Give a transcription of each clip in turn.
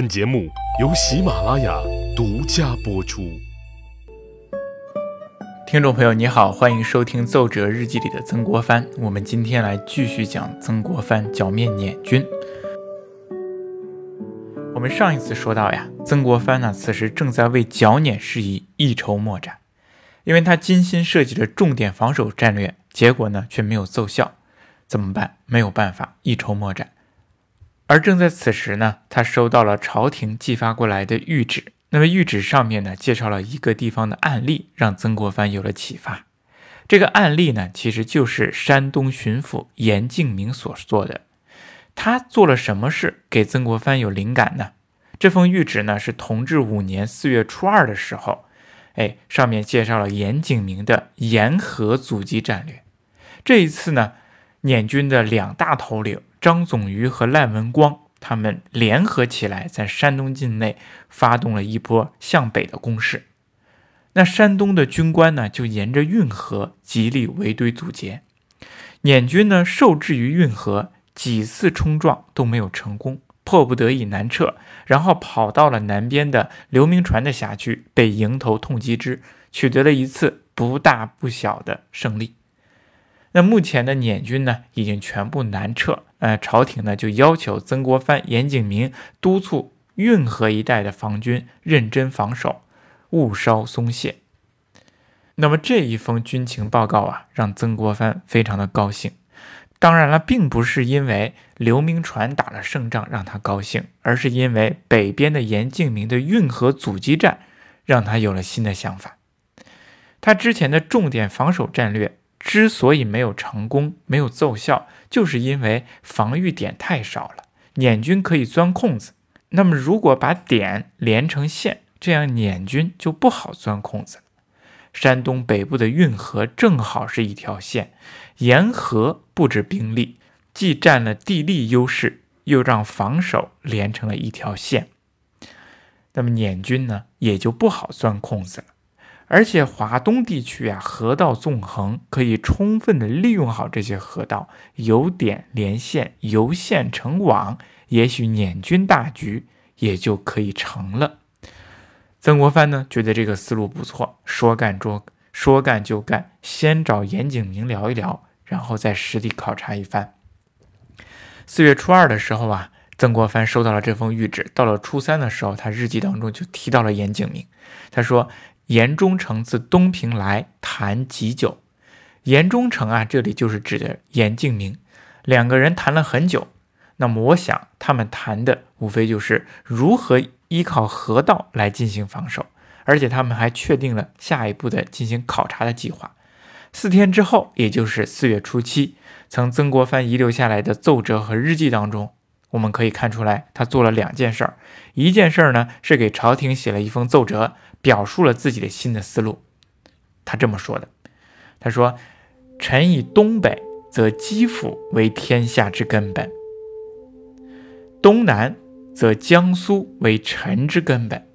本节目由喜马拉雅独家播出。听众朋友，你好，欢迎收听《奏折日记》里的曾国藩。我们今天来继续讲曾国藩剿灭捻军。我们上一次说到呀，曾国藩呢，此时正在为剿捻事宜一筹莫展，因为他精心设计的重点防守战略，结果呢却没有奏效，怎么办？没有办法，一筹莫展。而正在此时呢，他收到了朝廷寄发过来的谕旨。那么谕旨上面呢，介绍了一个地方的案例，让曾国藩有了启发。这个案例呢，其实就是山东巡抚严敬明所做的。他做了什么事给曾国藩有灵感呢？这封谕旨呢，是同治五年四月初二的时候，哎，上面介绍了严景明的沿河阻击战略。这一次呢，捻军的两大头领。张总瑜和赖文光他们联合起来，在山东境内发动了一波向北的攻势。那山东的军官呢，就沿着运河极力围堆阻截。捻军呢，受制于运河，几次冲撞都没有成功，迫不得已南撤，然后跑到了南边的刘铭传的辖区，被迎头痛击之，取得了一次不大不小的胜利。那目前的捻军呢，已经全部南撤。呃，朝廷呢就要求曾国藩、严景明督促运河一带的防军认真防守，勿稍松懈。那么这一封军情报告啊，让曾国藩非常的高兴。当然了，并不是因为刘铭传打了胜仗让他高兴，而是因为北边的严敬明的运河阻击战让他有了新的想法。他之前的重点防守战略。之所以没有成功、没有奏效，就是因为防御点太少了，捻军可以钻空子。那么，如果把点连成线，这样捻军就不好钻空子了。山东北部的运河正好是一条线，沿河布置兵力，既占了地利优势，又让防守连成了一条线。那么，捻军呢，也就不好钻空子了。而且华东地区啊，河道纵横，可以充分的利用好这些河道，由点连线，由线成网，也许捻军大局也就可以成了。曾国藩呢，觉得这个思路不错，说干做说干就干，先找严景明聊一聊，然后再实地考察一番。四月初二的时候啊，曾国藩收到了这封谕旨，到了初三的时候，他日记当中就提到了严景明，他说。严忠诚自东平来谈极久，严忠诚啊，这里就是指的严敬明，两个人谈了很久。那么我想，他们谈的无非就是如何依靠河道来进行防守，而且他们还确定了下一步的进行考察的计划。四天之后，也就是四月初七，从曾国藩遗留下来的奏折和日记当中，我们可以看出来，他做了两件事儿。一件事儿呢，是给朝廷写了一封奏折。表述了自己的新的思路，他这么说的：“他说，臣以东北则基辅为天下之根本，东南则江苏为臣之根本。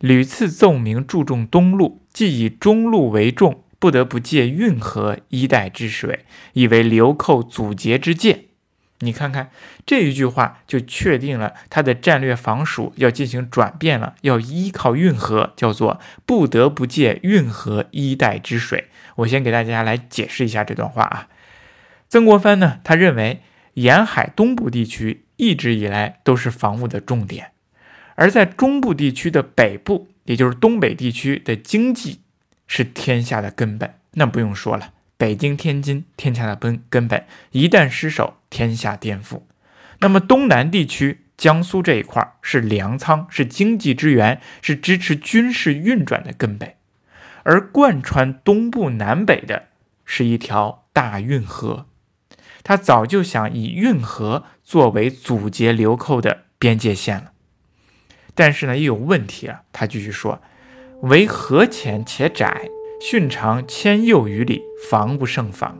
屡次奏明注重东路，既以中路为重，不得不借运河一带之水，以为流寇阻截之界。”你看看这一句话，就确定了他的战略防属要进行转变了，要依靠运河，叫做不得不借运河一带之水。我先给大家来解释一下这段话啊。曾国藩呢，他认为沿海东部地区一直以来都是防务的重点，而在中部地区的北部，也就是东北地区的经济是天下的根本。那不用说了。北京、天津，天下的根根本一旦失守，天下颠覆。那么东南地区，江苏这一块是粮仓，是经济支援，是支持军事运转的根本。而贯穿东部南北的是一条大运河，他早就想以运河作为阻截流寇的边界线了。但是呢，也有问题啊。他继续说：“为河浅且窄。”训长千又余里，防不胜防。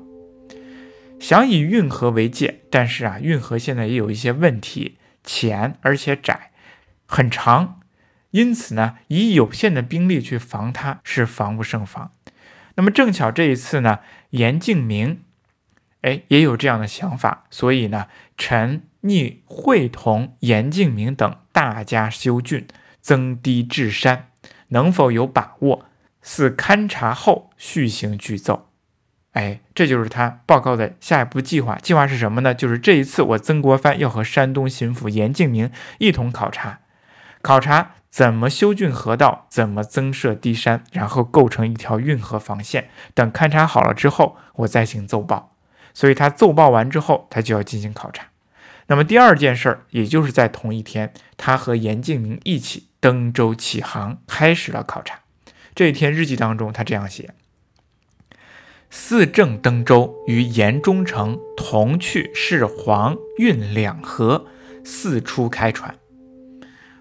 想以运河为界，但是啊，运河现在也有一些问题，浅而且窄，很长，因此呢，以有限的兵力去防它是防不胜防。那么正巧这一次呢，严敬明，哎，也有这样的想法，所以呢，臣逆会同严敬明等大家修峻，增堤、治山，能否有把握？似勘察后续行具奏。哎，这就是他报告的下一步计划。计划是什么呢？就是这一次我曾国藩要和山东巡抚严敬明一同考察，考察怎么修浚河道，怎么增设堤山，然后构成一条运河防线。等勘察好了之后，我再行奏报。所以他奏报完之后，他就要进行考察。那么第二件事儿，也就是在同一天，他和严敬明一起登舟起航，开始了考察。这一天日记当中，他这样写：“四正登舟，与严忠诚同去是黄运两河，四出开船。”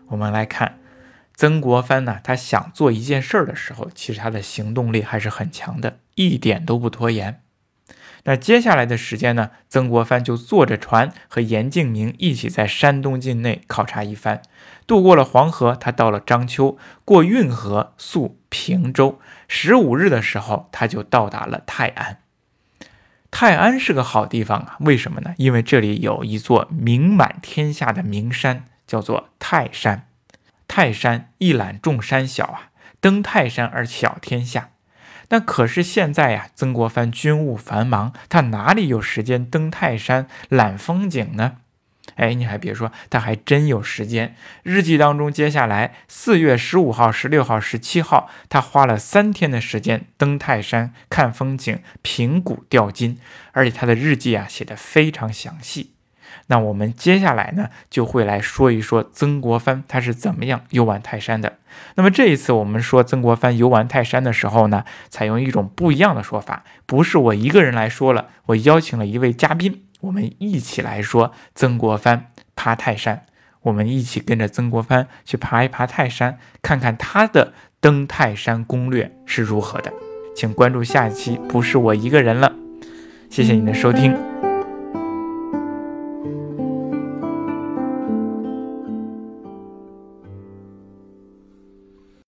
我们来看曾国藩呢，他想做一件事儿的时候，其实他的行动力还是很强的，一点都不拖延。那接下来的时间呢？曾国藩就坐着船和严敬明一起在山东境内考察一番，渡过了黄河，他到了章丘，过运河溯平州。十五日的时候，他就到达了泰安。泰安是个好地方啊，为什么呢？因为这里有一座名满天下的名山，叫做泰山。泰山一览众山小啊，登泰山而小天下。那可是现在呀，曾国藩军务繁忙，他哪里有时间登泰山览风景呢？哎，你还别说，他还真有时间。日记当中，接下来四月十五号、十六号、十七号，他花了三天的时间登泰山看风景、平谷钓金，而且他的日记啊写的非常详细。那我们接下来呢，就会来说一说曾国藩他是怎么样游玩泰山的。那么这一次我们说曾国藩游玩泰山的时候呢，采用一种不一样的说法，不是我一个人来说了，我邀请了一位嘉宾，我们一起来说曾国藩爬泰山。我们一起跟着曾国藩去爬一爬泰山，看看他的登泰山攻略是如何的。请关注下一期，不是我一个人了。谢谢你的收听。